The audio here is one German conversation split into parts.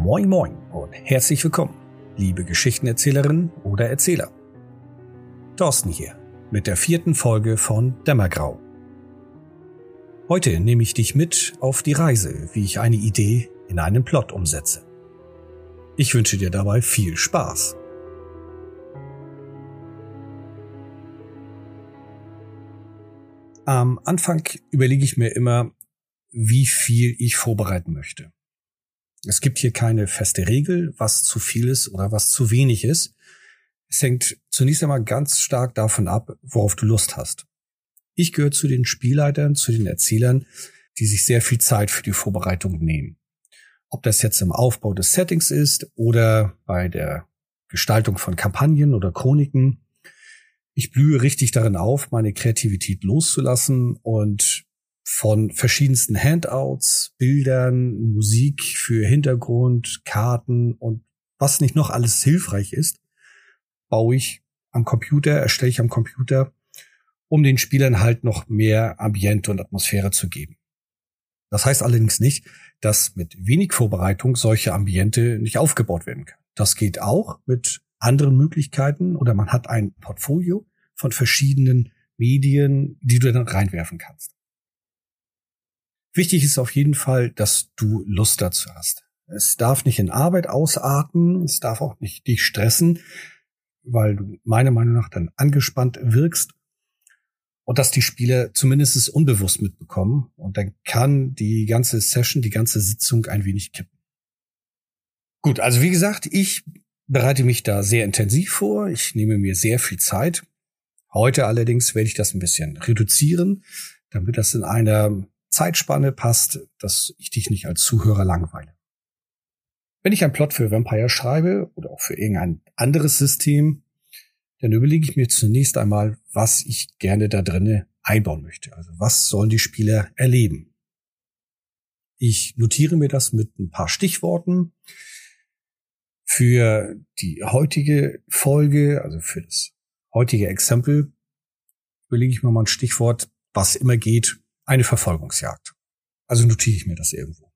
Moin Moin und herzlich willkommen, liebe Geschichtenerzählerinnen oder Erzähler. Thorsten hier mit der vierten Folge von Dämmergrau. Heute nehme ich dich mit auf die Reise, wie ich eine Idee in einen Plot umsetze. Ich wünsche dir dabei viel Spaß. Am Anfang überlege ich mir immer, wie viel ich vorbereiten möchte. Es gibt hier keine feste Regel, was zu viel ist oder was zu wenig ist. Es hängt zunächst einmal ganz stark davon ab, worauf du Lust hast. Ich gehöre zu den Spielleitern, zu den Erzählern, die sich sehr viel Zeit für die Vorbereitung nehmen. Ob das jetzt im Aufbau des Settings ist oder bei der Gestaltung von Kampagnen oder Chroniken. Ich blühe richtig darin auf, meine Kreativität loszulassen und von verschiedensten Handouts, Bildern, Musik für Hintergrund, Karten und was nicht noch alles hilfreich ist, baue ich am Computer, erstelle ich am Computer, um den Spielern halt noch mehr Ambiente und Atmosphäre zu geben. Das heißt allerdings nicht, dass mit wenig Vorbereitung solche Ambiente nicht aufgebaut werden kann. Das geht auch mit anderen Möglichkeiten oder man hat ein Portfolio von verschiedenen Medien, die du dann reinwerfen kannst. Wichtig ist auf jeden Fall, dass du Lust dazu hast. Es darf nicht in Arbeit ausarten, es darf auch nicht dich stressen, weil du meiner Meinung nach dann angespannt wirkst und dass die Spieler zumindest unbewusst mitbekommen und dann kann die ganze Session, die ganze Sitzung ein wenig kippen. Gut, also wie gesagt, ich bereite mich da sehr intensiv vor, ich nehme mir sehr viel Zeit. Heute allerdings werde ich das ein bisschen reduzieren, damit das in einer Zeitspanne passt, dass ich dich nicht als Zuhörer langweile. Wenn ich einen Plot für Vampire schreibe oder auch für irgendein anderes System, dann überlege ich mir zunächst einmal, was ich gerne da drinnen einbauen möchte. Also was sollen die Spieler erleben? Ich notiere mir das mit ein paar Stichworten. Für die heutige Folge, also für das heutige Exempel, überlege ich mir mal ein Stichwort, was immer geht, eine Verfolgungsjagd. Also notiere ich mir das irgendwo.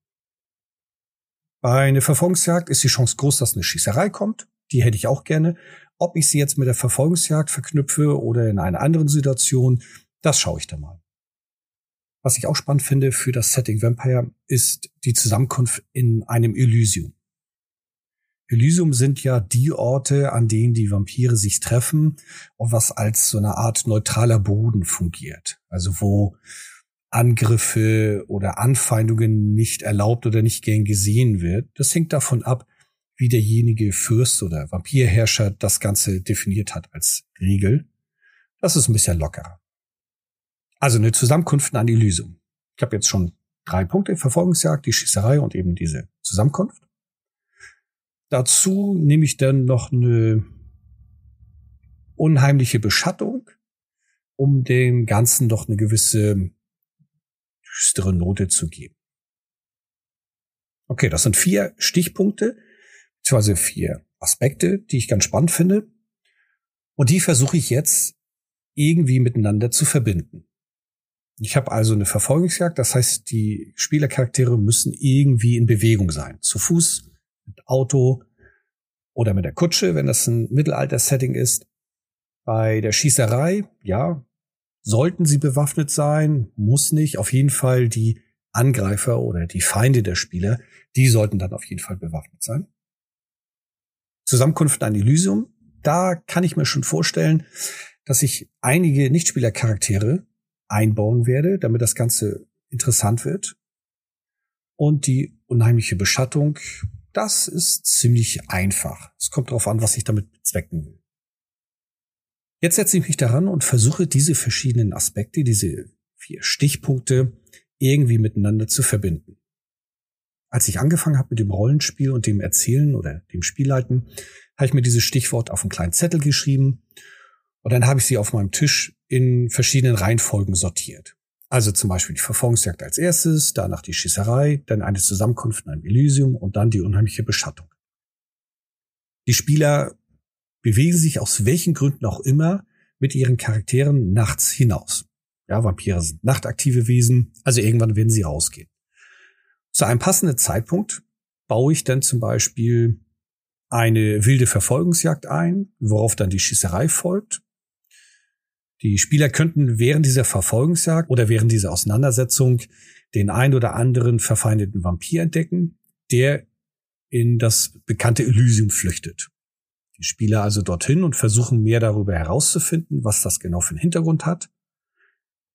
Bei einer Verfolgungsjagd ist die Chance groß, dass eine Schießerei kommt. Die hätte ich auch gerne. Ob ich sie jetzt mit der Verfolgungsjagd verknüpfe oder in einer anderen Situation, das schaue ich dann mal. Was ich auch spannend finde für das Setting Vampire ist die Zusammenkunft in einem Elysium. Elysium sind ja die Orte, an denen die Vampire sich treffen und was als so eine Art neutraler Boden fungiert. Also wo Angriffe oder Anfeindungen nicht erlaubt oder nicht gern gesehen wird. Das hängt davon ab, wie derjenige Fürst oder Vampirherrscher das Ganze definiert hat als Regel. Das ist ein bisschen lockerer. Also eine Zusammenkunft an Elysium. Ich habe jetzt schon drei Punkte. Verfolgungsjagd, die Schießerei und eben diese Zusammenkunft. Dazu nehme ich dann noch eine unheimliche Beschattung, um dem Ganzen doch eine gewisse düstere Note zu geben. Okay, das sind vier Stichpunkte, beziehungsweise vier Aspekte, die ich ganz spannend finde. Und die versuche ich jetzt irgendwie miteinander zu verbinden. Ich habe also eine Verfolgungsjagd, das heißt, die Spielercharaktere müssen irgendwie in Bewegung sein. Zu Fuß, mit Auto oder mit der Kutsche, wenn das ein Mittelalter-Setting ist. Bei der Schießerei, ja, Sollten sie bewaffnet sein, muss nicht. Auf jeden Fall die Angreifer oder die Feinde der Spieler, die sollten dann auf jeden Fall bewaffnet sein. Zusammenkunft an Elysium, da kann ich mir schon vorstellen, dass ich einige Nichtspielercharaktere einbauen werde, damit das Ganze interessant wird. Und die unheimliche Beschattung, das ist ziemlich einfach. Es kommt darauf an, was ich damit bezwecken will. Jetzt setze ich mich daran und versuche diese verschiedenen Aspekte, diese vier Stichpunkte irgendwie miteinander zu verbinden. Als ich angefangen habe mit dem Rollenspiel und dem Erzählen oder dem Spielleiten, habe ich mir dieses Stichwort auf einen kleinen Zettel geschrieben und dann habe ich sie auf meinem Tisch in verschiedenen Reihenfolgen sortiert. Also zum Beispiel die Verfolgungsjagd als erstes, danach die Schießerei, dann eine Zusammenkunft in einem Elysium und dann die unheimliche Beschattung. Die Spieler bewegen sich aus welchen Gründen auch immer mit ihren Charakteren nachts hinaus. Ja, Vampire sind nachtaktive Wesen, also irgendwann werden sie rausgehen. Zu einem passenden Zeitpunkt baue ich dann zum Beispiel eine wilde Verfolgungsjagd ein, worauf dann die Schießerei folgt. Die Spieler könnten während dieser Verfolgungsjagd oder während dieser Auseinandersetzung den ein oder anderen verfeindeten Vampir entdecken, der in das bekannte Elysium flüchtet. Die Spieler also dorthin und versuchen mehr darüber herauszufinden, was das genau für einen Hintergrund hat,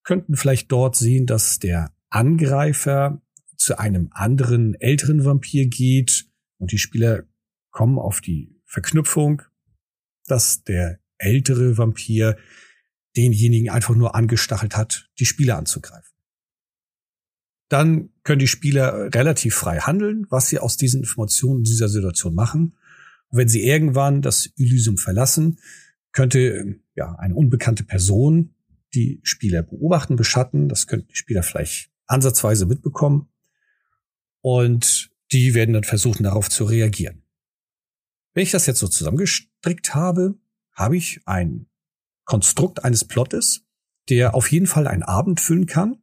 könnten vielleicht dort sehen, dass der Angreifer zu einem anderen älteren Vampir geht und die Spieler kommen auf die Verknüpfung, dass der ältere Vampir denjenigen einfach nur angestachelt hat, die Spieler anzugreifen. Dann können die Spieler relativ frei handeln, was sie aus diesen Informationen in dieser Situation machen. Und wenn sie irgendwann das Elysium verlassen, könnte ja eine unbekannte Person die Spieler beobachten, beschatten. Das könnten die Spieler vielleicht ansatzweise mitbekommen. Und die werden dann versuchen, darauf zu reagieren. Wenn ich das jetzt so zusammengestrickt habe, habe ich ein Konstrukt eines Plottes, der auf jeden Fall einen Abend füllen kann.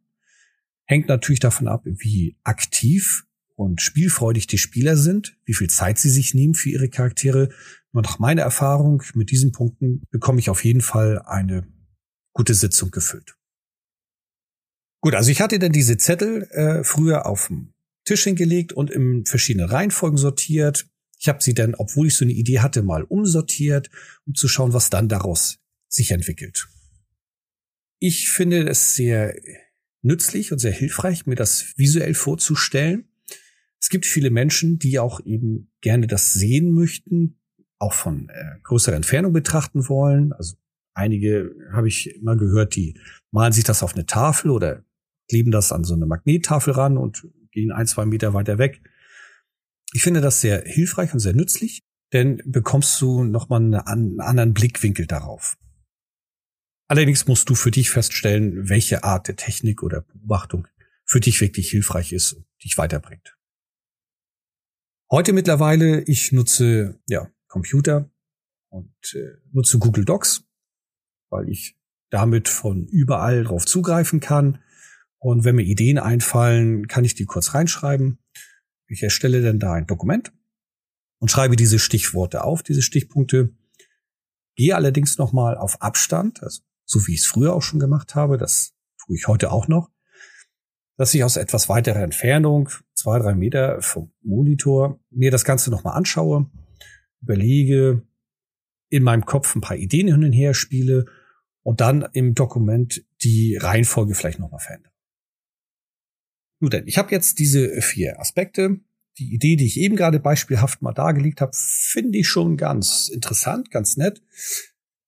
Hängt natürlich davon ab, wie aktiv und spielfreudig die Spieler sind, wie viel Zeit sie sich nehmen für ihre Charaktere. Und nach meiner Erfahrung mit diesen Punkten bekomme ich auf jeden Fall eine gute Sitzung gefüllt. Gut, also ich hatte dann diese Zettel äh, früher auf dem Tisch hingelegt und in verschiedene Reihenfolgen sortiert. Ich habe sie dann, obwohl ich so eine Idee hatte, mal umsortiert, um zu schauen, was dann daraus sich entwickelt. Ich finde es sehr nützlich und sehr hilfreich, mir das visuell vorzustellen. Es gibt viele Menschen, die auch eben gerne das sehen möchten, auch von äh, größerer Entfernung betrachten wollen. Also einige habe ich immer gehört, die malen sich das auf eine Tafel oder kleben das an so eine Magnettafel ran und gehen ein, zwei Meter weiter weg. Ich finde das sehr hilfreich und sehr nützlich, denn bekommst du nochmal einen anderen Blickwinkel darauf. Allerdings musst du für dich feststellen, welche Art der Technik oder Beobachtung für dich wirklich hilfreich ist und dich weiterbringt. Heute mittlerweile, ich nutze ja Computer und äh, nutze Google Docs, weil ich damit von überall drauf zugreifen kann. Und wenn mir Ideen einfallen, kann ich die kurz reinschreiben. Ich erstelle dann da ein Dokument und schreibe diese Stichworte auf, diese Stichpunkte. Gehe allerdings nochmal auf Abstand, also so wie ich es früher auch schon gemacht habe, das tue ich heute auch noch, dass ich aus etwas weiterer Entfernung, zwei, drei Meter vom Monitor, mir das Ganze nochmal anschaue, überlege, in meinem Kopf ein paar Ideen hin und her spiele und dann im Dokument die Reihenfolge vielleicht nochmal verändere. Nun denn, ich habe jetzt diese vier Aspekte. Die Idee, die ich eben gerade beispielhaft mal dargelegt habe, finde ich schon ganz interessant, ganz nett.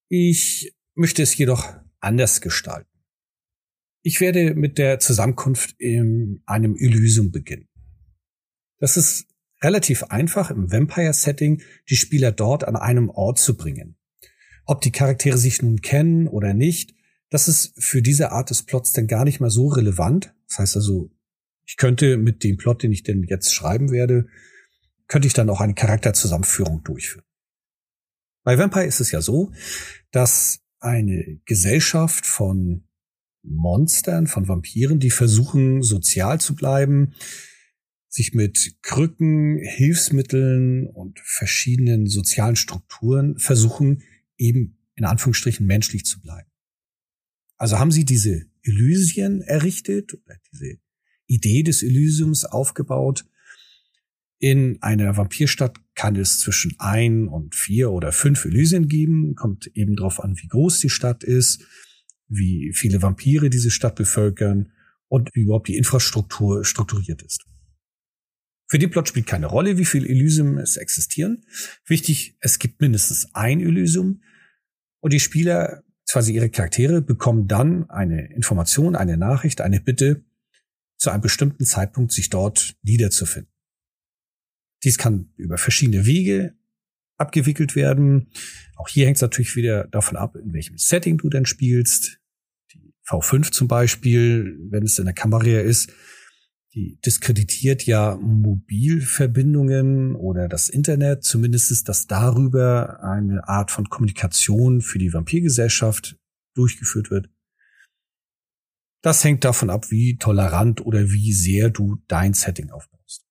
Ich möchte es jedoch anders gestalten. Ich werde mit der Zusammenkunft in einem Elysium beginnen. Das ist relativ einfach im Vampire-Setting, die Spieler dort an einem Ort zu bringen. Ob die Charaktere sich nun kennen oder nicht, das ist für diese Art des Plots dann gar nicht mal so relevant. Das heißt also, ich könnte mit dem Plot, den ich denn jetzt schreiben werde, könnte ich dann auch eine Charakterzusammenführung durchführen. Bei Vampire ist es ja so, dass eine Gesellschaft von Monstern, von Vampiren, die versuchen, sozial zu bleiben, sich mit Krücken, Hilfsmitteln und verschiedenen sozialen Strukturen versuchen, eben in Anführungsstrichen menschlich zu bleiben. Also haben sie diese Elysien errichtet oder diese Idee des Elysiums aufgebaut. In einer Vampirstadt kann es zwischen ein und vier oder fünf Elysien geben. Kommt eben darauf an, wie groß die Stadt ist, wie viele Vampire diese Stadt bevölkern und wie überhaupt die Infrastruktur strukturiert ist. Für den Plot spielt keine Rolle, wie viele Elysium es existieren. Wichtig, es gibt mindestens ein Elysium und die Spieler, quasi ihre Charaktere, bekommen dann eine Information, eine Nachricht, eine Bitte, zu einem bestimmten Zeitpunkt sich dort niederzufinden. Dies kann über verschiedene Wege abgewickelt werden. Auch hier hängt es natürlich wieder davon ab, in welchem Setting du denn spielst. Die V5 zum Beispiel, wenn es in der Kamera ist, die diskreditiert ja Mobilverbindungen oder das Internet. Zumindest ist das darüber eine Art von Kommunikation für die Vampirgesellschaft durchgeführt wird. Das hängt davon ab, wie tolerant oder wie sehr du dein Setting aufbaust.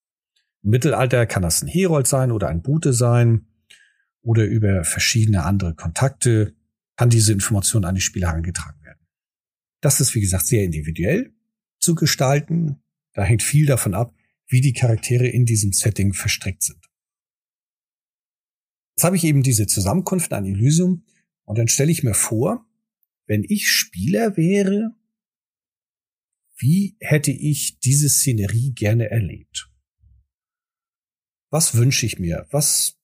Im Mittelalter kann das ein Herold sein oder ein Bute sein oder über verschiedene andere Kontakte kann diese Information an die Spieler herangetragen werden. Das ist, wie gesagt, sehr individuell zu gestalten. Da hängt viel davon ab, wie die Charaktere in diesem Setting verstrickt sind. Jetzt habe ich eben diese Zusammenkunft an Elysium und dann stelle ich mir vor, wenn ich Spieler wäre, wie hätte ich diese Szenerie gerne erlebt? Was wünsche ich mir? Was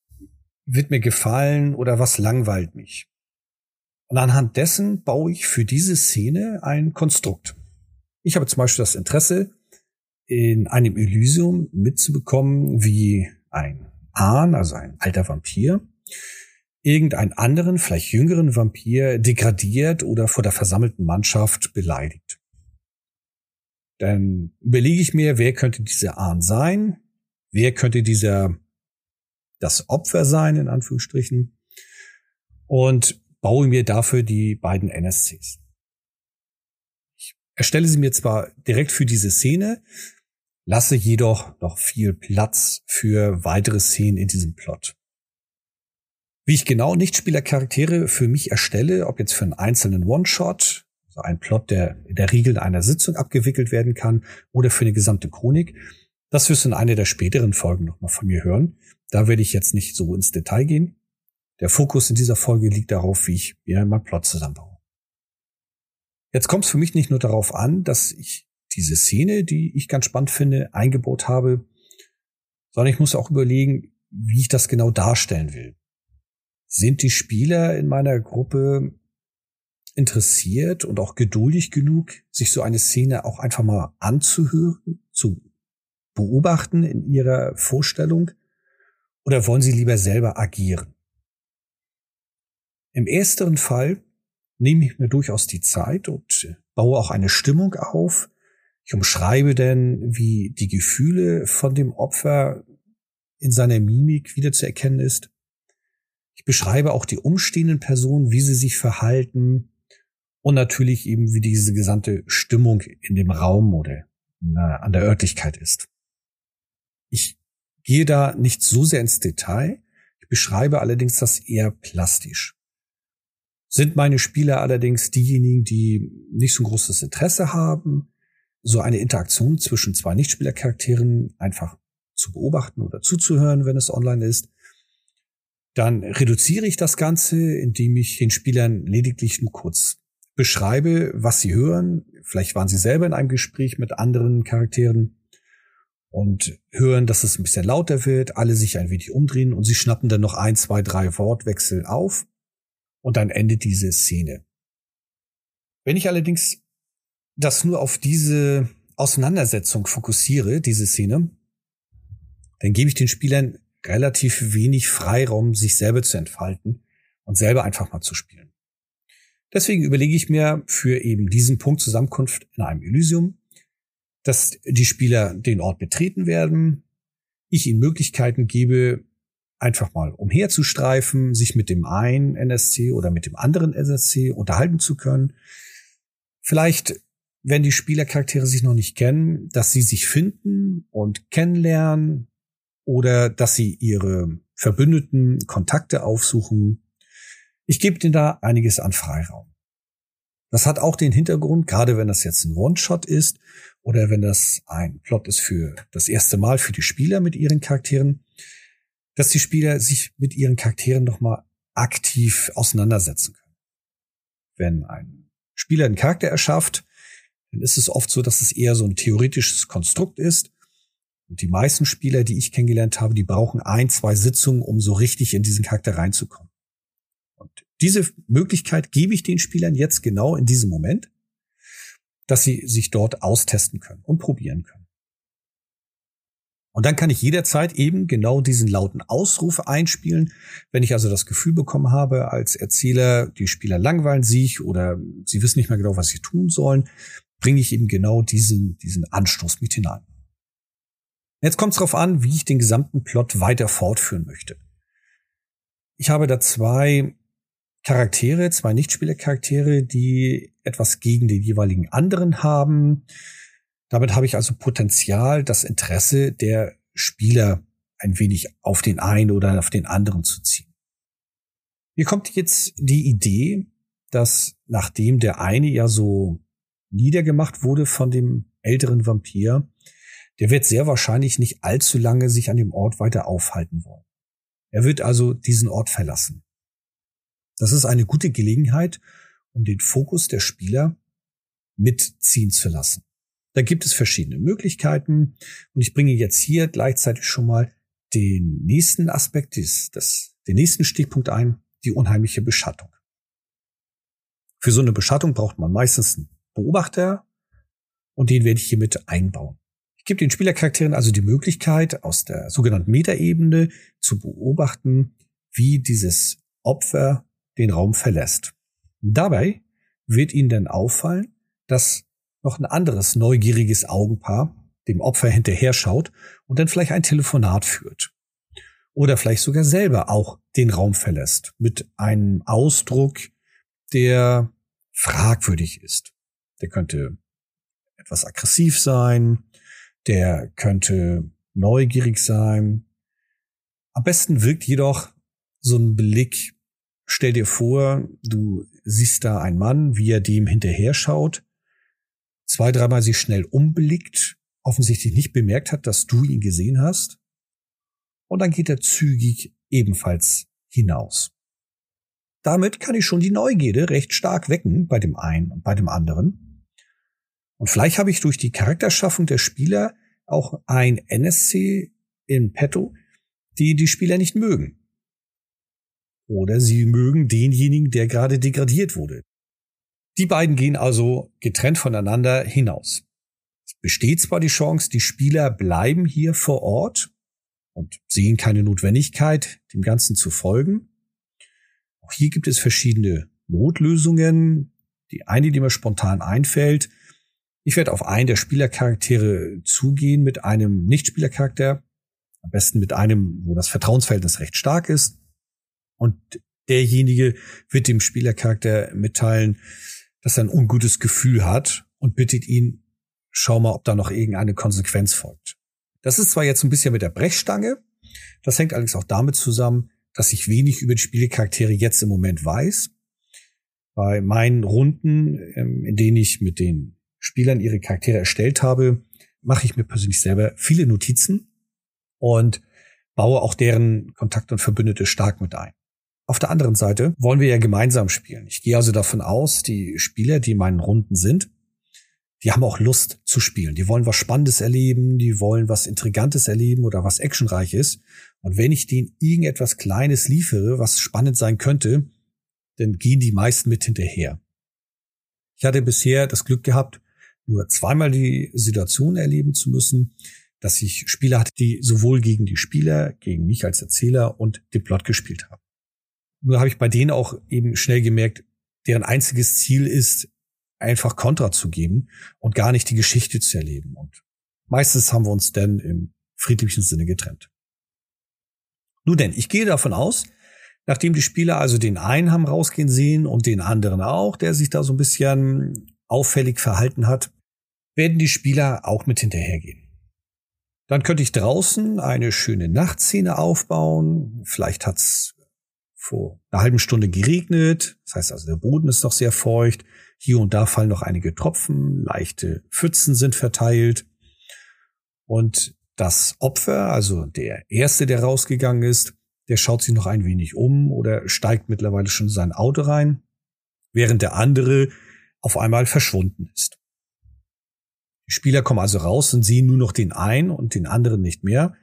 wird mir gefallen oder was langweilt mich? Und anhand dessen baue ich für diese Szene ein Konstrukt. Ich habe zum Beispiel das Interesse, in einem Elysium mitzubekommen, wie ein Ahn, also ein alter Vampir, irgendeinen anderen, vielleicht jüngeren Vampir degradiert oder vor der versammelten Mannschaft beleidigt. Dann überlege ich mir, wer könnte dieser Ahn sein? Wer könnte dieser das Opfer sein, in Anführungsstrichen? Und baue mir dafür die beiden NSCs. Ich erstelle sie mir zwar direkt für diese Szene, lasse jedoch noch viel Platz für weitere Szenen in diesem Plot. Wie ich genau Nichtspielercharaktere für mich erstelle, ob jetzt für einen einzelnen One-Shot, also ein Plot, der in der Regel in einer Sitzung abgewickelt werden kann, oder für eine gesamte Chronik, das wirst du in einer der späteren Folgen nochmal von mir hören. Da werde ich jetzt nicht so ins Detail gehen. Der Fokus in dieser Folge liegt darauf, wie ich mir meinen Plot zusammenbaue. Jetzt kommt es für mich nicht nur darauf an, dass ich diese Szene, die ich ganz spannend finde, eingebaut habe, sondern ich muss auch überlegen, wie ich das genau darstellen will. Sind die Spieler in meiner Gruppe interessiert und auch geduldig genug, sich so eine Szene auch einfach mal anzuhören, zu beobachten in ihrer Vorstellung? Oder wollen sie lieber selber agieren? Im ersteren Fall nehme ich mir durchaus die Zeit und baue auch eine Stimmung auf. Ich umschreibe denn, wie die Gefühle von dem Opfer in seiner Mimik wieder zu erkennen ist. Ich beschreibe auch die umstehenden Personen, wie sie sich verhalten und natürlich eben, wie diese gesamte Stimmung in dem Raum oder an der Örtlichkeit ist. Ich gehe da nicht so sehr ins Detail. Ich beschreibe allerdings das eher plastisch. Sind meine Spieler allerdings diejenigen, die nicht so ein großes Interesse haben, so eine Interaktion zwischen zwei Nichtspielercharakteren einfach zu beobachten oder zuzuhören, wenn es online ist, dann reduziere ich das Ganze, indem ich den Spielern lediglich nur kurz beschreibe, was sie hören. Vielleicht waren sie selber in einem Gespräch mit anderen Charakteren und hören, dass es ein bisschen lauter wird, alle sich ein wenig umdrehen und sie schnappen dann noch ein, zwei, drei Wortwechsel auf und dann endet diese Szene. Wenn ich allerdings das nur auf diese Auseinandersetzung fokussiere, diese Szene, dann gebe ich den Spielern relativ wenig Freiraum, sich selber zu entfalten und selber einfach mal zu spielen. Deswegen überlege ich mir für eben diesen Punkt Zusammenkunft in einem Elysium, dass die Spieler den Ort betreten werden, ich ihnen Möglichkeiten gebe, einfach mal umherzustreifen, sich mit dem einen NSC oder mit dem anderen NSC unterhalten zu können. Vielleicht, wenn die Spielercharaktere sich noch nicht kennen, dass sie sich finden und kennenlernen oder dass sie ihre verbündeten Kontakte aufsuchen. Ich gebe denen da einiges an Freiraum. Das hat auch den Hintergrund, gerade wenn das jetzt ein One-Shot ist oder wenn das ein Plot ist für das erste Mal für die Spieler mit ihren Charakteren, dass die Spieler sich mit ihren Charakteren nochmal aktiv auseinandersetzen können. Wenn ein Spieler einen Charakter erschafft, dann ist es oft so, dass es eher so ein theoretisches Konstrukt ist. Und die meisten Spieler, die ich kennengelernt habe, die brauchen ein, zwei Sitzungen, um so richtig in diesen Charakter reinzukommen. Und diese Möglichkeit gebe ich den Spielern jetzt genau in diesem Moment, dass sie sich dort austesten können und probieren können. Und dann kann ich jederzeit eben genau diesen lauten Ausruf einspielen. Wenn ich also das Gefühl bekommen habe, als Erzähler, die Spieler langweilen sich oder sie wissen nicht mehr genau, was sie tun sollen, bringe ich eben genau diesen, diesen Anstoß mit hinein. Jetzt kommt es darauf an, wie ich den gesamten Plot weiter fortführen möchte. Ich habe da zwei Charaktere, zwei Nichtspielercharaktere, die etwas gegen den jeweiligen anderen haben. Damit habe ich also Potenzial, das Interesse der Spieler ein wenig auf den einen oder auf den anderen zu ziehen. Hier kommt jetzt die Idee, dass nachdem der eine ja so niedergemacht wurde von dem älteren Vampir, der wird sehr wahrscheinlich nicht allzu lange sich an dem Ort weiter aufhalten wollen. Er wird also diesen Ort verlassen. Das ist eine gute Gelegenheit, um den Fokus der Spieler mitziehen zu lassen. Da gibt es verschiedene Möglichkeiten und ich bringe jetzt hier gleichzeitig schon mal den nächsten Aspekt, des, das, den nächsten Stichpunkt ein, die unheimliche Beschattung. Für so eine Beschattung braucht man meistens einen Beobachter und den werde ich hiermit einbauen. Ich gebe den Spielercharakteren also die Möglichkeit, aus der sogenannten Metaebene zu beobachten, wie dieses Opfer den Raum verlässt. Dabei wird ihnen dann auffallen, dass noch ein anderes neugieriges Augenpaar dem Opfer hinterher schaut und dann vielleicht ein Telefonat führt. Oder vielleicht sogar selber auch den Raum verlässt mit einem Ausdruck, der fragwürdig ist. Der könnte etwas aggressiv sein, der könnte neugierig sein. Am besten wirkt jedoch so ein Blick, stell dir vor, du siehst da einen Mann, wie er dem hinterher schaut, zwei, dreimal sich schnell umblickt, offensichtlich nicht bemerkt hat, dass du ihn gesehen hast, und dann geht er zügig ebenfalls hinaus. Damit kann ich schon die Neugierde recht stark wecken bei dem einen und bei dem anderen. Und vielleicht habe ich durch die Charakterschaffung der Spieler auch ein NSC in petto, die die Spieler nicht mögen. Oder sie mögen denjenigen, der gerade degradiert wurde. Die beiden gehen also getrennt voneinander hinaus. Es besteht zwar die Chance, die Spieler bleiben hier vor Ort und sehen keine Notwendigkeit, dem Ganzen zu folgen. Auch hier gibt es verschiedene Notlösungen. Die eine, die mir spontan einfällt, ich werde auf einen der Spielercharaktere zugehen mit einem Nichtspielercharakter, am besten mit einem, wo das Vertrauensverhältnis recht stark ist. Und derjenige wird dem Spielercharakter mitteilen, dass er ein ungutes Gefühl hat und bittet ihn, schau mal, ob da noch irgendeine Konsequenz folgt. Das ist zwar jetzt ein bisschen mit der Brechstange, das hängt allerdings auch damit zusammen, dass ich wenig über die Spielecharaktere jetzt im Moment weiß. Bei meinen Runden, ähm, in denen ich mit den Spielern ihre Charaktere erstellt habe, mache ich mir persönlich selber viele Notizen und baue auch deren Kontakte und Verbündete stark mit ein. Auf der anderen Seite wollen wir ja gemeinsam spielen. Ich gehe also davon aus, die Spieler, die in meinen Runden sind, die haben auch Lust zu spielen. Die wollen was Spannendes erleben, die wollen was Intrigantes erleben oder was Actionreiches. Und wenn ich denen irgendetwas Kleines liefere, was spannend sein könnte, dann gehen die meisten mit hinterher. Ich hatte bisher das Glück gehabt, nur zweimal die Situation erleben zu müssen, dass ich Spieler hatte, die sowohl gegen die Spieler, gegen mich als Erzähler und den Plot gespielt haben. Nur habe ich bei denen auch eben schnell gemerkt, deren einziges Ziel ist, einfach Kontra zu geben und gar nicht die Geschichte zu erleben. Und meistens haben wir uns dann im friedlichen Sinne getrennt. Nun denn, ich gehe davon aus, nachdem die Spieler also den einen haben rausgehen sehen und den anderen auch, der sich da so ein bisschen auffällig verhalten hat, werden die Spieler auch mit hinterhergehen. Dann könnte ich draußen eine schöne Nachtszene aufbauen. Vielleicht hat's vor einer halben Stunde geregnet. Das heißt also, der Boden ist noch sehr feucht. Hier und da fallen noch einige Tropfen. Leichte Pfützen sind verteilt. Und das Opfer, also der erste, der rausgegangen ist, der schaut sich noch ein wenig um oder steigt mittlerweile schon in sein Auto rein, während der andere auf einmal verschwunden ist. Die Spieler kommen also raus und sehen nur noch den einen und den anderen nicht mehr.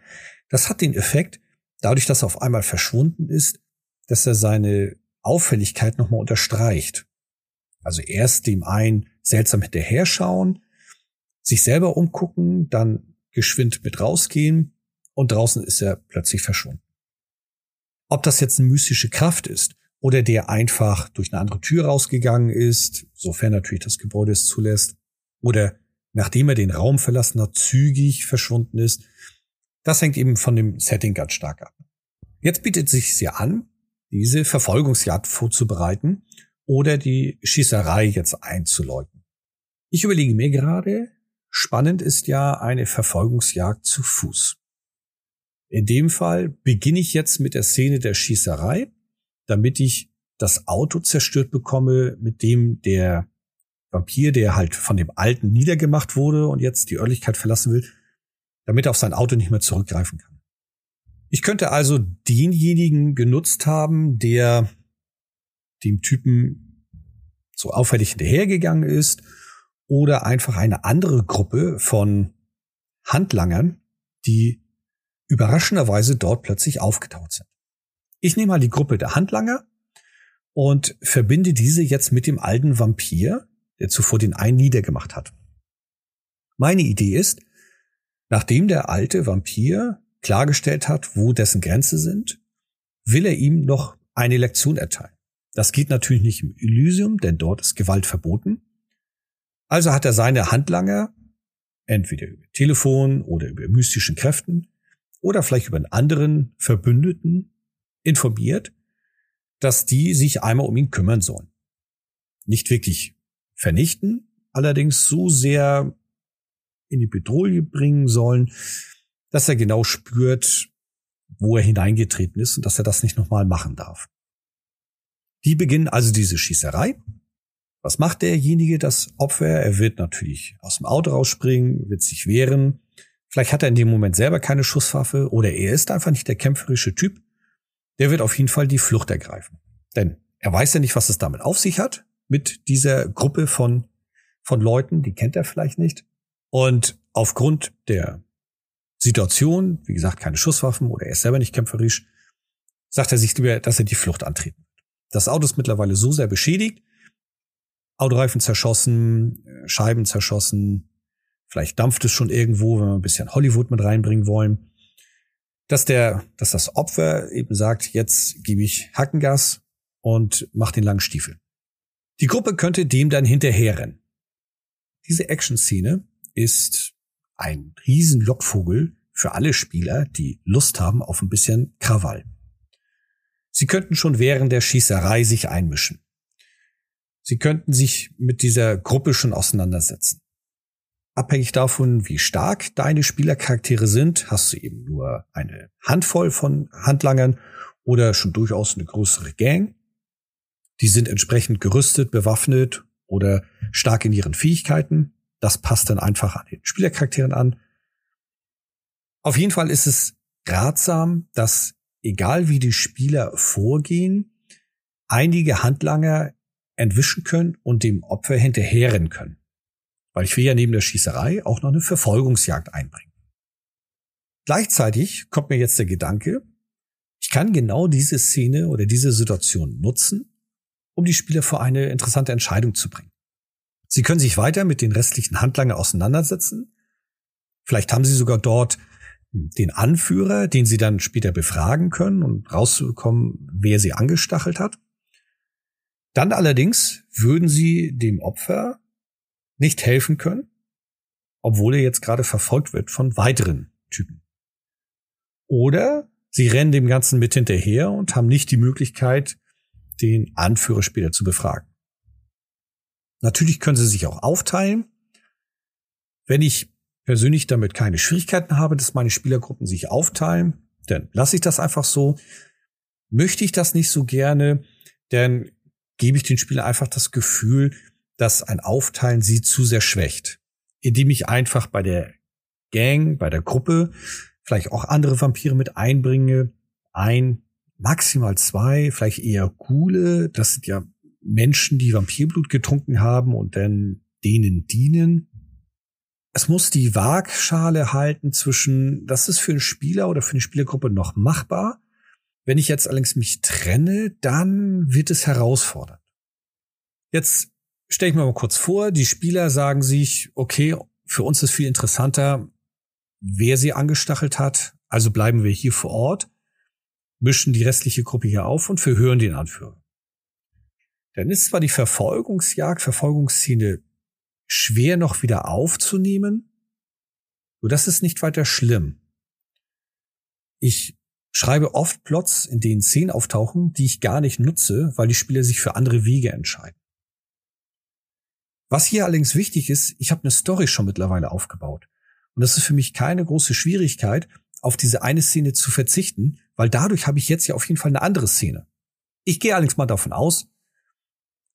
Das hat den Effekt, dadurch, dass er auf einmal verschwunden ist, dass er seine Auffälligkeit nochmal unterstreicht. Also erst dem einen seltsam hinterher schauen, sich selber umgucken, dann geschwind mit rausgehen und draußen ist er plötzlich verschwunden. Ob das jetzt eine mystische Kraft ist oder der einfach durch eine andere Tür rausgegangen ist, sofern natürlich das Gebäude es zulässt, oder nachdem er den Raum verlassen hat, zügig verschwunden ist, das hängt eben von dem Setting ganz stark ab. Jetzt bietet sich ja an, diese Verfolgungsjagd vorzubereiten oder die Schießerei jetzt einzuläuten. Ich überlege mir gerade, spannend ist ja eine Verfolgungsjagd zu Fuß. In dem Fall beginne ich jetzt mit der Szene der Schießerei, damit ich das Auto zerstört bekomme, mit dem der Vampir, der halt von dem Alten niedergemacht wurde und jetzt die Örtlichkeit verlassen will, damit er auf sein Auto nicht mehr zurückgreifen kann. Ich könnte also denjenigen genutzt haben, der dem Typen so auffällig hinterhergegangen ist oder einfach eine andere Gruppe von Handlangern, die überraschenderweise dort plötzlich aufgetaucht sind. Ich nehme mal die Gruppe der Handlanger und verbinde diese jetzt mit dem alten Vampir, der zuvor den einen niedergemacht hat. Meine Idee ist, nachdem der alte Vampir klargestellt hat, wo dessen Grenze sind, will er ihm noch eine Lektion erteilen. Das geht natürlich nicht im Elysium, denn dort ist Gewalt verboten. Also hat er seine Handlanger entweder über Telefon oder über mystischen Kräften oder vielleicht über einen anderen Verbündeten informiert, dass die sich einmal um ihn kümmern sollen. Nicht wirklich vernichten, allerdings so sehr in die Bedrohung bringen sollen, dass er genau spürt, wo er hineingetreten ist und dass er das nicht nochmal machen darf. Die beginnen also diese Schießerei. Was macht derjenige, das Opfer? Er wird natürlich aus dem Auto rausspringen, wird sich wehren. Vielleicht hat er in dem Moment selber keine Schusswaffe oder er ist einfach nicht der kämpferische Typ. Der wird auf jeden Fall die Flucht ergreifen. Denn er weiß ja nicht, was es damit auf sich hat, mit dieser Gruppe von, von Leuten, die kennt er vielleicht nicht. Und aufgrund der Situation, wie gesagt, keine Schusswaffen oder er ist selber nicht kämpferisch, sagt er sich lieber, dass er die Flucht antreten das Auto ist mittlerweile so sehr beschädigt. Autoreifen zerschossen, Scheiben zerschossen, vielleicht dampft es schon irgendwo, wenn wir ein bisschen Hollywood mit reinbringen wollen. Dass der, dass das Opfer eben sagt, jetzt gebe ich Hackengas und mach den langen Stiefel. Die Gruppe könnte dem dann hinterherrennen. Diese Action-Szene ist ein riesen Lockvogel für alle Spieler, die Lust haben auf ein bisschen Krawall. Sie könnten schon während der Schießerei sich einmischen. Sie könnten sich mit dieser Gruppe schon auseinandersetzen. Abhängig davon, wie stark deine Spielercharaktere sind, hast du eben nur eine Handvoll von Handlangern oder schon durchaus eine größere Gang. Die sind entsprechend gerüstet, bewaffnet oder stark in ihren Fähigkeiten. Das passt dann einfach an den Spielercharakteren an. Auf jeden Fall ist es ratsam, dass egal wie die Spieler vorgehen, einige Handlanger entwischen können und dem Opfer hinterherrennen können. Weil ich will ja neben der Schießerei auch noch eine Verfolgungsjagd einbringen. Gleichzeitig kommt mir jetzt der Gedanke, ich kann genau diese Szene oder diese Situation nutzen, um die Spieler vor eine interessante Entscheidung zu bringen. Sie können sich weiter mit den restlichen Handlangern auseinandersetzen. Vielleicht haben sie sogar dort den Anführer, den sie dann später befragen können und rauszubekommen, wer sie angestachelt hat. Dann allerdings würden sie dem Opfer nicht helfen können, obwohl er jetzt gerade verfolgt wird von weiteren Typen. Oder sie rennen dem Ganzen mit hinterher und haben nicht die Möglichkeit, den Anführer später zu befragen. Natürlich können sie sich auch aufteilen. Wenn ich persönlich damit keine Schwierigkeiten habe, dass meine Spielergruppen sich aufteilen, dann lasse ich das einfach so. Möchte ich das nicht so gerne, dann gebe ich den Spielern einfach das Gefühl, dass ein Aufteilen sie zu sehr schwächt. Indem ich einfach bei der Gang, bei der Gruppe vielleicht auch andere Vampire mit einbringe. Ein, maximal zwei, vielleicht eher Gule. Das sind ja Menschen, die Vampirblut getrunken haben und dann denen dienen es muss die Waagschale halten zwischen, das ist für einen Spieler oder für eine Spielergruppe noch machbar. Wenn ich jetzt allerdings mich trenne, dann wird es herausfordernd. Jetzt stelle ich mir mal kurz vor, die Spieler sagen sich, okay, für uns ist viel interessanter, wer sie angestachelt hat, also bleiben wir hier vor Ort, mischen die restliche Gruppe hier auf und verhören den Anführer. Dann ist zwar die Verfolgungsjagd, Verfolgungsszene schwer noch wieder aufzunehmen. So, das ist nicht weiter schlimm. Ich schreibe oft Plots, in denen Szenen auftauchen, die ich gar nicht nutze, weil die Spieler sich für andere Wege entscheiden. Was hier allerdings wichtig ist, ich habe eine Story schon mittlerweile aufgebaut. Und das ist für mich keine große Schwierigkeit, auf diese eine Szene zu verzichten, weil dadurch habe ich jetzt ja auf jeden Fall eine andere Szene. Ich gehe allerdings mal davon aus,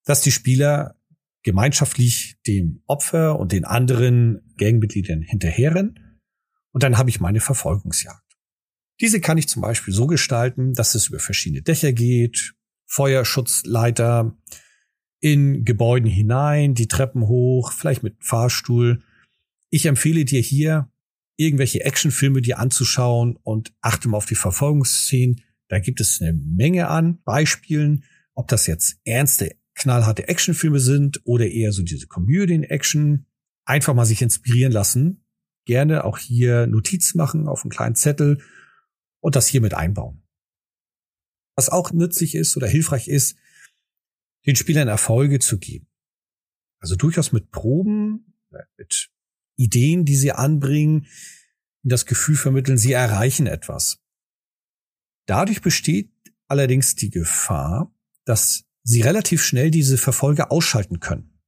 dass die Spieler gemeinschaftlich dem Opfer und den anderen Gangmitgliedern hinterherrennen und dann habe ich meine Verfolgungsjagd. Diese kann ich zum Beispiel so gestalten, dass es über verschiedene Dächer geht, Feuerschutzleiter, in Gebäuden hinein, die Treppen hoch, vielleicht mit Fahrstuhl. Ich empfehle dir hier, irgendwelche Actionfilme dir anzuschauen und achte mal auf die Verfolgungsszenen. Da gibt es eine Menge an Beispielen, ob das jetzt ernste, knallharte Actionfilme sind oder eher so diese Komödien-Action. Einfach mal sich inspirieren lassen. Gerne auch hier Notiz machen auf einen kleinen Zettel und das hier mit einbauen. Was auch nützlich ist oder hilfreich ist, den Spielern Erfolge zu geben. Also durchaus mit Proben, mit Ideen, die sie anbringen, das Gefühl vermitteln, sie erreichen etwas. Dadurch besteht allerdings die Gefahr, dass sie relativ schnell diese Verfolger ausschalten können.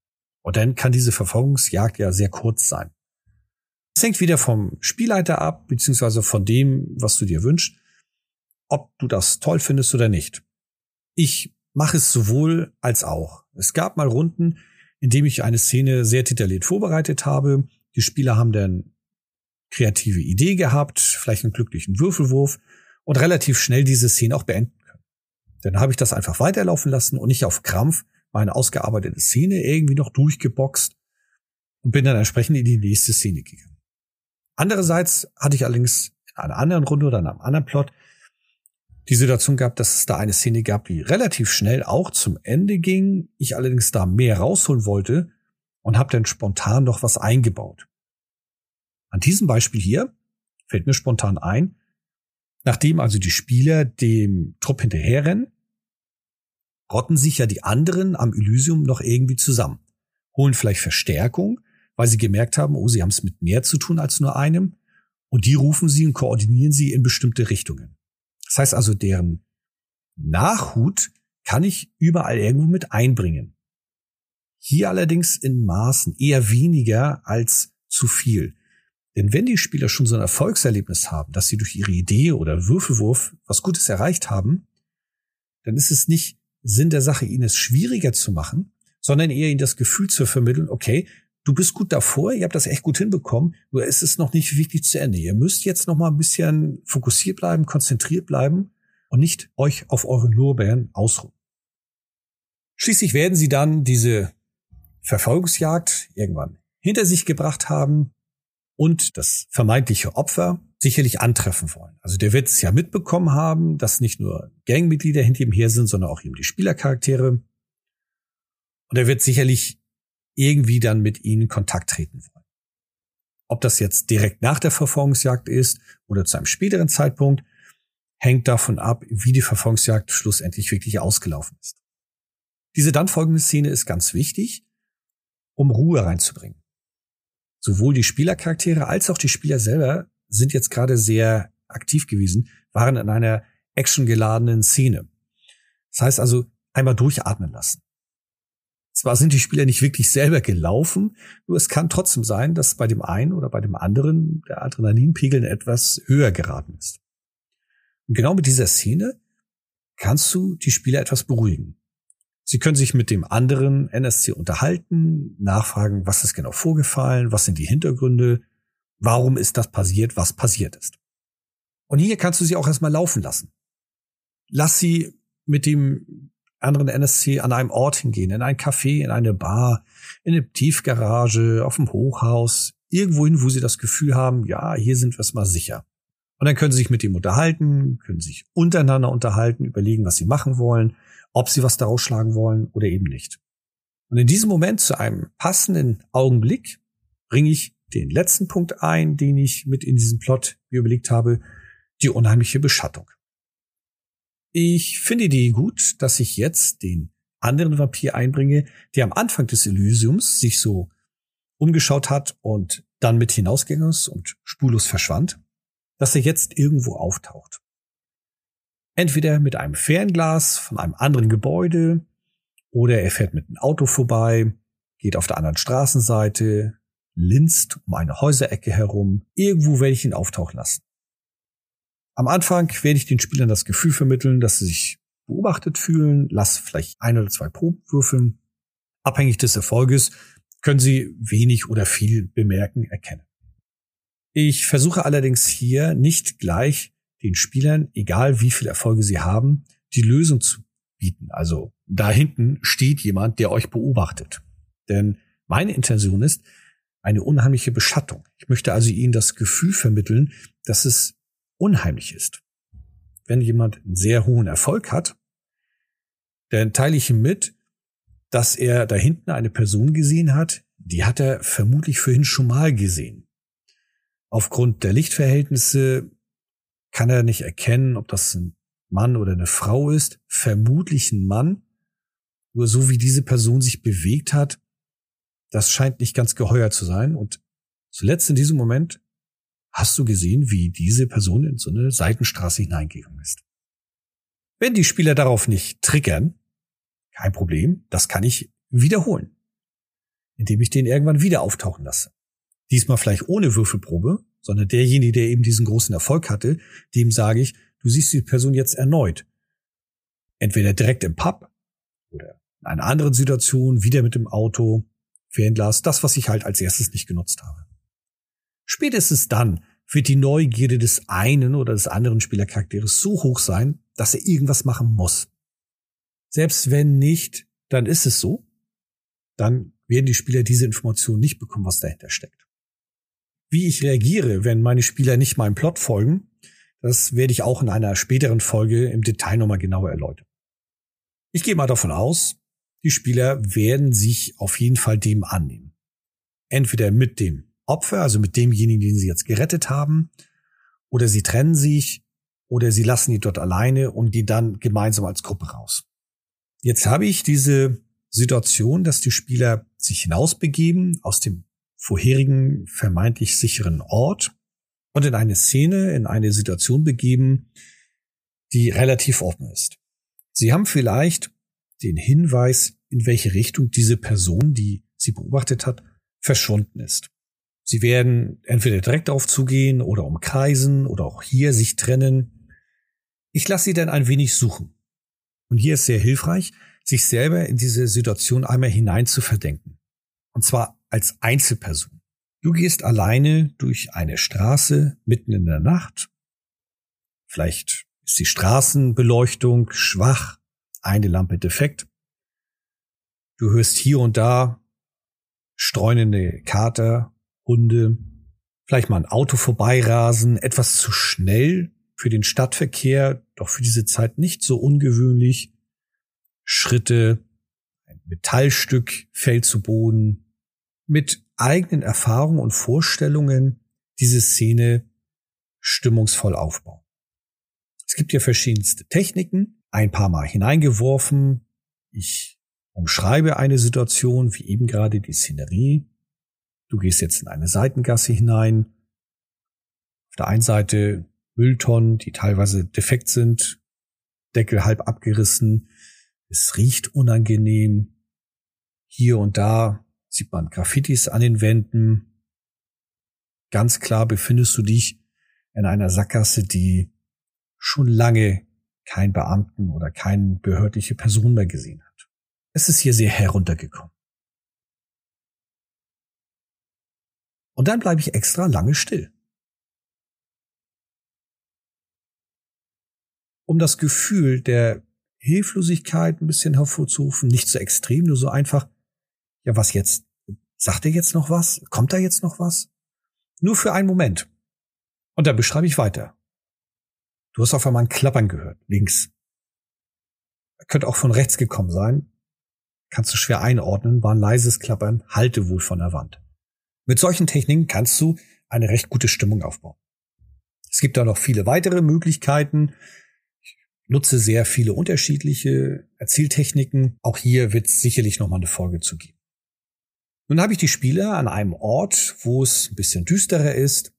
Und dann kann diese Verfolgungsjagd ja sehr kurz sein. Es hängt wieder vom Spielleiter ab, beziehungsweise von dem, was du dir wünschst, ob du das toll findest oder nicht. Ich mache es sowohl als auch. Es gab mal Runden, in dem ich eine Szene sehr detailliert vorbereitet habe. Die Spieler haben dann kreative Idee gehabt, vielleicht einen glücklichen Würfelwurf und relativ schnell diese Szene auch beenden können. Dann habe ich das einfach weiterlaufen lassen und nicht auf Krampf meine ausgearbeitete Szene irgendwie noch durchgeboxt und bin dann entsprechend in die nächste Szene gegangen. Andererseits hatte ich allerdings in einer anderen Runde oder in einem anderen Plot die Situation gab, dass es da eine Szene gab, die relativ schnell auch zum Ende ging. Ich allerdings da mehr rausholen wollte und habe dann spontan noch was eingebaut. An diesem Beispiel hier fällt mir spontan ein, nachdem also die Spieler dem Trupp hinterherrennen, rotten sich ja die anderen am Elysium noch irgendwie zusammen, holen vielleicht Verstärkung, weil sie gemerkt haben, oh, sie haben es mit mehr zu tun als nur einem, und die rufen sie und koordinieren sie in bestimmte Richtungen. Das heißt also, deren Nachhut kann ich überall irgendwo mit einbringen. Hier allerdings in Maßen eher weniger als zu viel. Denn wenn die Spieler schon so ein Erfolgserlebnis haben, dass sie durch ihre Idee oder Würfelwurf was Gutes erreicht haben, dann ist es nicht Sinn der Sache, ihnen es schwieriger zu machen, sondern eher ihnen das Gefühl zu vermitteln, okay, du bist gut davor, ihr habt das echt gut hinbekommen, nur ist es noch nicht wirklich zu Ende. Ihr müsst jetzt noch mal ein bisschen fokussiert bleiben, konzentriert bleiben und nicht euch auf euren Lorbeeren ausruhen. Schließlich werden sie dann diese Verfolgungsjagd irgendwann hinter sich gebracht haben und das vermeintliche Opfer sicherlich antreffen wollen. Also der wird es ja mitbekommen haben, dass nicht nur Gangmitglieder hinter ihm her sind, sondern auch eben die Spielercharaktere. Und er wird sicherlich irgendwie dann mit ihnen Kontakt treten wollen. Ob das jetzt direkt nach der Verfolgungsjagd ist oder zu einem späteren Zeitpunkt, hängt davon ab, wie die Verfolgungsjagd schlussendlich wirklich ausgelaufen ist. Diese dann folgende Szene ist ganz wichtig, um Ruhe reinzubringen. Sowohl die Spielercharaktere als auch die Spieler selber sind jetzt gerade sehr aktiv gewesen, waren in einer actiongeladenen Szene. Das heißt also, einmal durchatmen lassen. Zwar sind die Spieler nicht wirklich selber gelaufen, nur es kann trotzdem sein, dass bei dem einen oder bei dem anderen der Adrenalinpegel etwas höher geraten ist. Und genau mit dieser Szene kannst du die Spieler etwas beruhigen. Sie können sich mit dem anderen NSC unterhalten, nachfragen, was ist genau vorgefallen, was sind die Hintergründe, warum ist das passiert, was passiert ist. Und hier kannst du sie auch erstmal laufen lassen. Lass sie mit dem anderen NSC an einem Ort hingehen, in ein Café, in eine Bar, in eine Tiefgarage, auf dem Hochhaus, irgendwohin, wo sie das Gefühl haben, ja, hier sind wir es mal sicher. Und dann können sie sich mit dem unterhalten, können sich untereinander unterhalten, überlegen, was sie machen wollen, ob sie was daraus schlagen wollen oder eben nicht. Und in diesem Moment zu einem passenden Augenblick bringe ich den letzten Punkt ein, den ich mit in diesem Plot überlegt habe, die unheimliche Beschattung. Ich finde die gut, dass ich jetzt den anderen Vampir einbringe, der am Anfang des Elysiums sich so umgeschaut hat und dann mit hinausgegangen ist und spurlos verschwand, dass er jetzt irgendwo auftaucht. Entweder mit einem Fernglas von einem anderen Gebäude oder er fährt mit einem Auto vorbei, geht auf der anderen Straßenseite, linst um eine Häuserecke herum. Irgendwo werde ich ihn auftauchen lassen. Am Anfang werde ich den Spielern das Gefühl vermitteln, dass sie sich beobachtet fühlen, lass vielleicht ein oder zwei Proben würfeln. Abhängig des Erfolges können sie wenig oder viel bemerken, erkennen. Ich versuche allerdings hier nicht gleich den Spielern, egal wie viele Erfolge sie haben, die Lösung zu bieten. Also da hinten steht jemand, der euch beobachtet. Denn meine Intention ist eine unheimliche Beschattung. Ich möchte also ihnen das Gefühl vermitteln, dass es unheimlich ist. Wenn jemand einen sehr hohen Erfolg hat, dann teile ich ihm mit, dass er da hinten eine Person gesehen hat, die hat er vermutlich vorhin schon mal gesehen. Aufgrund der Lichtverhältnisse kann er nicht erkennen, ob das ein Mann oder eine Frau ist. Vermutlich ein Mann. Nur so wie diese Person sich bewegt hat, das scheint nicht ganz geheuer zu sein. Und zuletzt in diesem Moment hast du gesehen, wie diese Person in so eine Seitenstraße hineingegangen ist. Wenn die Spieler darauf nicht triggern, kein Problem, das kann ich wiederholen, indem ich den irgendwann wieder auftauchen lasse. Diesmal vielleicht ohne Würfelprobe, sondern derjenige, der eben diesen großen Erfolg hatte, dem sage ich, du siehst die Person jetzt erneut. Entweder direkt im Pub oder in einer anderen Situation, wieder mit dem Auto, Fernglas, das, was ich halt als erstes nicht genutzt habe. Spätestens dann wird die Neugierde des einen oder des anderen Spielercharakters so hoch sein, dass er irgendwas machen muss. Selbst wenn nicht, dann ist es so. Dann werden die Spieler diese Information nicht bekommen, was dahinter steckt. Wie ich reagiere, wenn meine Spieler nicht meinem Plot folgen, das werde ich auch in einer späteren Folge im Detail nochmal genauer erläutern. Ich gehe mal davon aus, die Spieler werden sich auf jeden Fall dem annehmen. Entweder mit dem Opfer, also mit demjenigen, den sie jetzt gerettet haben, oder sie trennen sich, oder sie lassen ihn dort alleine und gehen dann gemeinsam als Gruppe raus. Jetzt habe ich diese Situation, dass die Spieler sich hinausbegeben aus dem vorherigen vermeintlich sicheren Ort und in eine Szene, in eine Situation begeben, die relativ offen ist. Sie haben vielleicht den Hinweis, in welche Richtung diese Person, die sie beobachtet hat, verschwunden ist. Sie werden entweder direkt darauf zugehen oder umkreisen oder auch hier sich trennen. Ich lasse sie dann ein wenig suchen. Und hier ist sehr hilfreich, sich selber in diese Situation einmal hinein zu verdenken. Und zwar als Einzelperson. Du gehst alleine durch eine Straße mitten in der Nacht. Vielleicht ist die Straßenbeleuchtung schwach, eine Lampe defekt. Du hörst hier und da streunende Kater, Hunde, vielleicht mal ein Auto vorbeirasen, etwas zu schnell für den Stadtverkehr, doch für diese Zeit nicht so ungewöhnlich. Schritte, ein Metallstück fällt zu Boden. Mit eigenen Erfahrungen und Vorstellungen diese Szene stimmungsvoll aufbauen. Es gibt ja verschiedenste Techniken, ein paar Mal hineingeworfen. Ich umschreibe eine Situation, wie eben gerade die Szenerie. Du gehst jetzt in eine Seitengasse hinein. Auf der einen Seite Mülltonnen, die teilweise defekt sind, Deckel halb abgerissen. Es riecht unangenehm. Hier und da sieht man Graffitis an den Wänden. Ganz klar befindest du dich in einer Sackgasse, die schon lange kein Beamten oder keine behördliche Person mehr gesehen hat. Es ist hier sehr heruntergekommen. Und dann bleibe ich extra lange still. um das Gefühl der Hilflosigkeit ein bisschen hervorzurufen, nicht so extrem, nur so einfach, ja, was jetzt? Sagt er jetzt noch was? Kommt da jetzt noch was? Nur für einen Moment. Und dann beschreibe ich weiter. Du hast auf einmal ein Klappern gehört, links. Könnte auch von rechts gekommen sein. Kannst du schwer einordnen, war ein leises Klappern, halte wohl von der Wand. Mit solchen Techniken kannst du eine recht gute Stimmung aufbauen. Es gibt da noch viele weitere Möglichkeiten nutze sehr viele unterschiedliche Erzähltechniken. Auch hier wird es sicherlich noch mal eine Folge zu geben. Nun habe ich die Spieler an einem Ort, wo es ein bisschen düsterer ist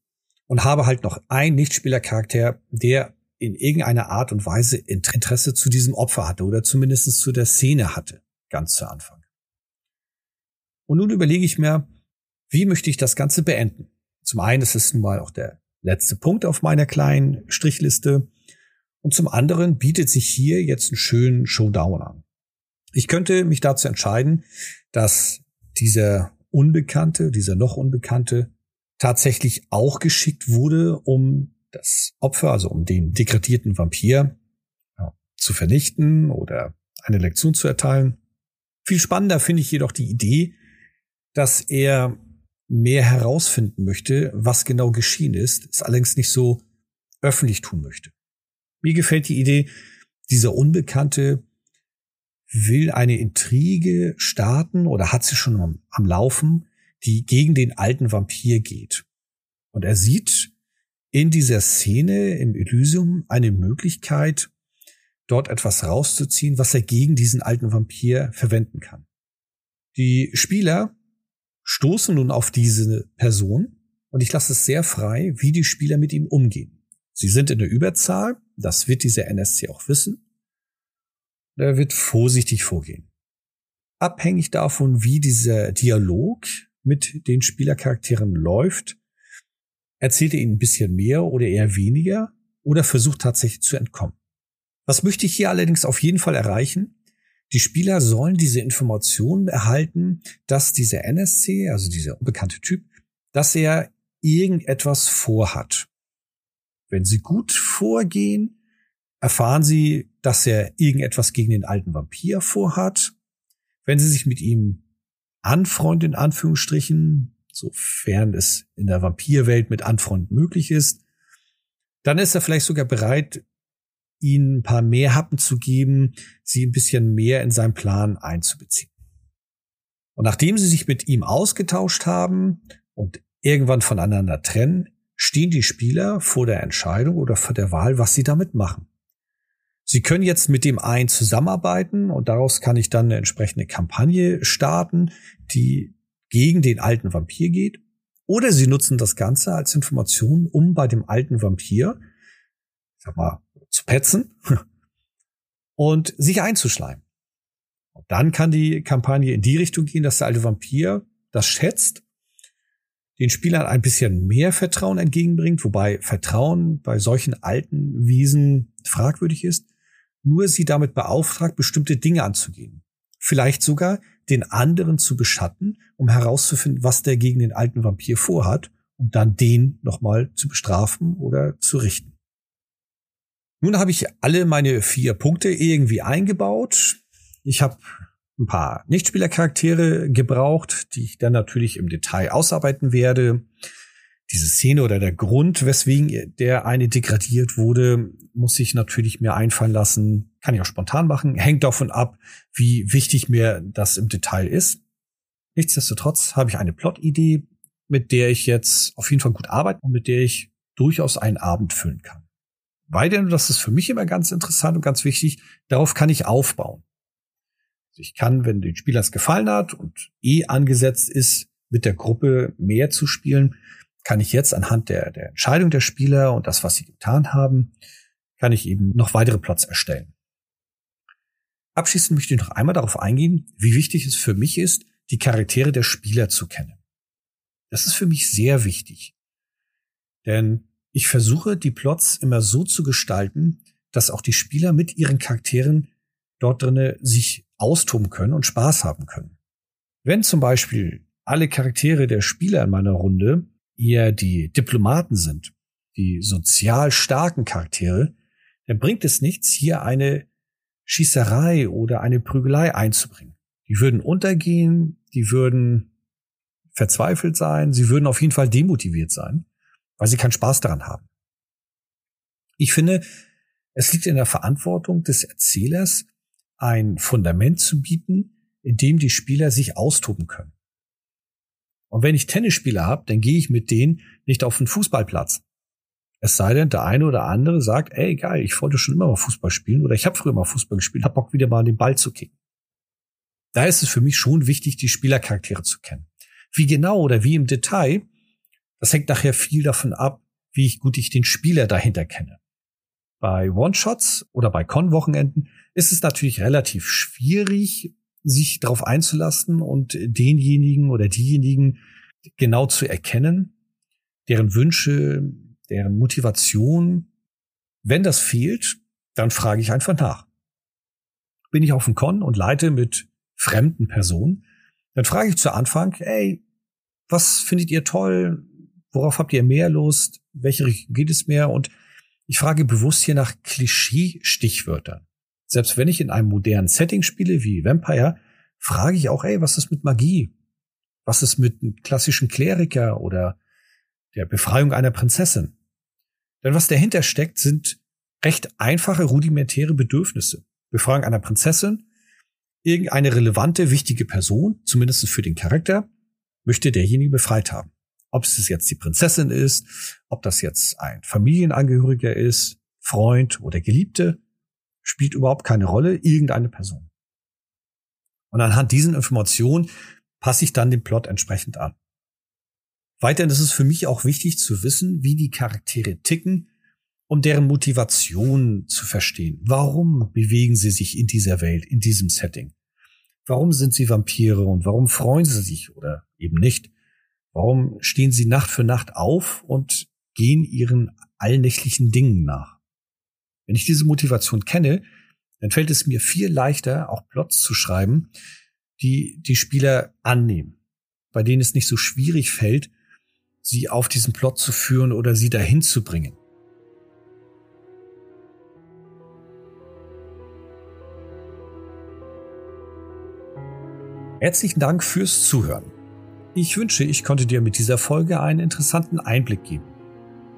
und habe halt noch einen Nichtspielercharakter, der in irgendeiner Art und Weise Interesse zu diesem Opfer hatte oder zumindest zu der Szene hatte, ganz zu Anfang. Und nun überlege ich mir, wie möchte ich das Ganze beenden? Zum einen ist es nun mal auch der letzte Punkt auf meiner kleinen Strichliste. Und zum anderen bietet sich hier jetzt einen schönen Showdown an. Ich könnte mich dazu entscheiden, dass dieser Unbekannte, dieser noch Unbekannte, tatsächlich auch geschickt wurde, um das Opfer, also um den degradierten Vampir ja, zu vernichten oder eine Lektion zu erteilen. Viel spannender finde ich jedoch die Idee, dass er mehr herausfinden möchte, was genau geschehen ist, es allerdings nicht so öffentlich tun möchte. Mir gefällt die Idee, dieser Unbekannte will eine Intrige starten oder hat sie schon am, am Laufen, die gegen den alten Vampir geht. Und er sieht in dieser Szene im Elysium eine Möglichkeit, dort etwas rauszuziehen, was er gegen diesen alten Vampir verwenden kann. Die Spieler stoßen nun auf diese Person und ich lasse es sehr frei, wie die Spieler mit ihm umgehen. Sie sind in der Überzahl, das wird dieser NSC auch wissen. Er wird vorsichtig vorgehen. Abhängig davon, wie dieser Dialog mit den Spielercharakteren läuft, erzählt er ihnen ein bisschen mehr oder eher weniger oder versucht tatsächlich zu entkommen. Was möchte ich hier allerdings auf jeden Fall erreichen? Die Spieler sollen diese Informationen erhalten, dass dieser NSC, also dieser unbekannte Typ, dass er irgendetwas vorhat. Wenn sie gut vorgehen, erfahren sie, dass er irgendetwas gegen den alten Vampir vorhat. Wenn sie sich mit ihm anfreunden, in Anführungsstrichen, sofern es in der Vampirwelt mit Anfreund möglich ist, dann ist er vielleicht sogar bereit, ihnen ein paar mehr Happen zu geben, sie ein bisschen mehr in seinen Plan einzubeziehen. Und nachdem sie sich mit ihm ausgetauscht haben und irgendwann voneinander trennen, stehen die Spieler vor der Entscheidung oder vor der Wahl, was sie damit machen. Sie können jetzt mit dem einen zusammenarbeiten und daraus kann ich dann eine entsprechende Kampagne starten, die gegen den alten Vampir geht. Oder sie nutzen das Ganze als Information, um bei dem alten Vampir, sag mal, zu petzen und sich einzuschleimen. Und dann kann die Kampagne in die Richtung gehen, dass der alte Vampir das schätzt, den Spielern ein bisschen mehr Vertrauen entgegenbringt, wobei Vertrauen bei solchen alten Wiesen fragwürdig ist, nur sie damit beauftragt, bestimmte Dinge anzugehen. Vielleicht sogar den anderen zu beschatten, um herauszufinden, was der gegen den alten Vampir vorhat, um dann den nochmal zu bestrafen oder zu richten. Nun habe ich alle meine vier Punkte irgendwie eingebaut. Ich habe ein paar Nichtspielercharaktere gebraucht, die ich dann natürlich im Detail ausarbeiten werde diese Szene oder der Grund, weswegen der eine degradiert wurde, muss ich natürlich mir einfallen lassen. Kann ich auch spontan machen. Hängt davon ab, wie wichtig mir das im Detail ist. Nichtsdestotrotz habe ich eine Plot-Idee, mit der ich jetzt auf jeden Fall gut arbeite und mit der ich durchaus einen Abend füllen kann. Weil denn, das ist für mich immer ganz interessant und ganz wichtig, darauf kann ich aufbauen. Also ich kann, wenn den Spielern es gefallen hat und eh angesetzt ist, mit der Gruppe mehr zu spielen, kann ich jetzt anhand der, der Entscheidung der Spieler und das, was sie getan haben, kann ich eben noch weitere Plots erstellen. Abschließend möchte ich noch einmal darauf eingehen, wie wichtig es für mich ist, die Charaktere der Spieler zu kennen. Das ist für mich sehr wichtig. Denn ich versuche, die Plots immer so zu gestalten, dass auch die Spieler mit ihren Charakteren dort drinnen sich austoben können und Spaß haben können. Wenn zum Beispiel alle Charaktere der Spieler in meiner Runde eher die Diplomaten sind, die sozial starken Charaktere, dann bringt es nichts, hier eine Schießerei oder eine Prügelei einzubringen. Die würden untergehen, die würden verzweifelt sein, sie würden auf jeden Fall demotiviert sein, weil sie keinen Spaß daran haben. Ich finde, es liegt in der Verantwortung des Erzählers, ein Fundament zu bieten, in dem die Spieler sich austoben können. Und wenn ich Tennisspieler habe, dann gehe ich mit denen nicht auf den Fußballplatz. Es sei denn, der eine oder andere sagt, ey, geil, ich wollte schon immer mal Fußball spielen oder ich habe früher mal Fußball gespielt, hab Bock wieder mal den Ball zu kicken. Da ist es für mich schon wichtig, die Spielercharaktere zu kennen. Wie genau oder wie im Detail, das hängt nachher viel davon ab, wie gut ich den Spieler dahinter kenne. Bei One-Shots oder bei Con-Wochenenden ist es natürlich relativ schwierig, sich darauf einzulassen und denjenigen oder diejenigen genau zu erkennen, deren Wünsche, deren Motivation. Wenn das fehlt, dann frage ich einfach nach. Bin ich auf dem Con und leite mit fremden Personen, dann frage ich zu Anfang, ey, was findet ihr toll? Worauf habt ihr mehr Lust? Welche Richtung geht es mehr? Und ich frage bewusst hier nach Klischee-Stichwörtern. Selbst wenn ich in einem modernen Setting spiele wie Vampire, frage ich auch, ey, was ist mit Magie? Was ist mit einem klassischen Kleriker oder der Befreiung einer Prinzessin? Denn was dahinter steckt, sind recht einfache, rudimentäre Bedürfnisse. Befreiung einer Prinzessin, irgendeine relevante, wichtige Person, zumindest für den Charakter, möchte derjenige befreit haben. Ob es jetzt die Prinzessin ist, ob das jetzt ein Familienangehöriger ist, Freund oder Geliebte, spielt überhaupt keine Rolle, irgendeine Person. Und anhand diesen Informationen passe ich dann den Plot entsprechend an. Weiterhin ist es für mich auch wichtig zu wissen, wie die Charaktere ticken, um deren Motivation zu verstehen. Warum bewegen sie sich in dieser Welt, in diesem Setting? Warum sind sie Vampire und warum freuen sie sich oder eben nicht? Warum stehen sie Nacht für Nacht auf und gehen ihren allnächtlichen Dingen nach? Wenn ich diese Motivation kenne, dann fällt es mir viel leichter, auch Plots zu schreiben, die die Spieler annehmen, bei denen es nicht so schwierig fällt, sie auf diesen Plot zu führen oder sie dahin zu bringen. Herzlichen Dank fürs Zuhören. Ich wünsche, ich konnte dir mit dieser Folge einen interessanten Einblick geben.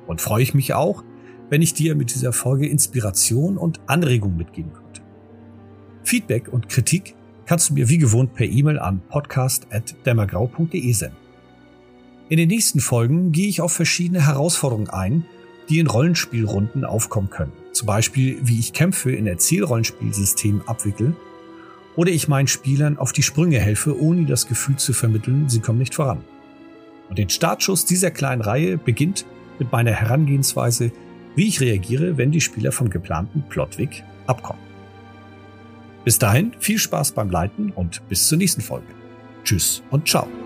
Und freue ich mich auch, wenn ich dir mit dieser Folge Inspiration und Anregung mitgeben konnte. Feedback und Kritik kannst du mir wie gewohnt per E-Mail an podcast.dämmergrau.de senden. In den nächsten Folgen gehe ich auf verschiedene Herausforderungen ein, die in Rollenspielrunden aufkommen können. Zum Beispiel, wie ich Kämpfe in Erzählrollenspielsystemen abwickle oder ich meinen Spielern auf die Sprünge helfe, ohne das Gefühl zu vermitteln, sie kommen nicht voran. Und den Startschuss dieser kleinen Reihe beginnt mit meiner Herangehensweise, wie ich reagiere, wenn die Spieler vom geplanten Plotweg abkommen. Bis dahin viel Spaß beim Leiten und bis zur nächsten Folge. Tschüss und ciao.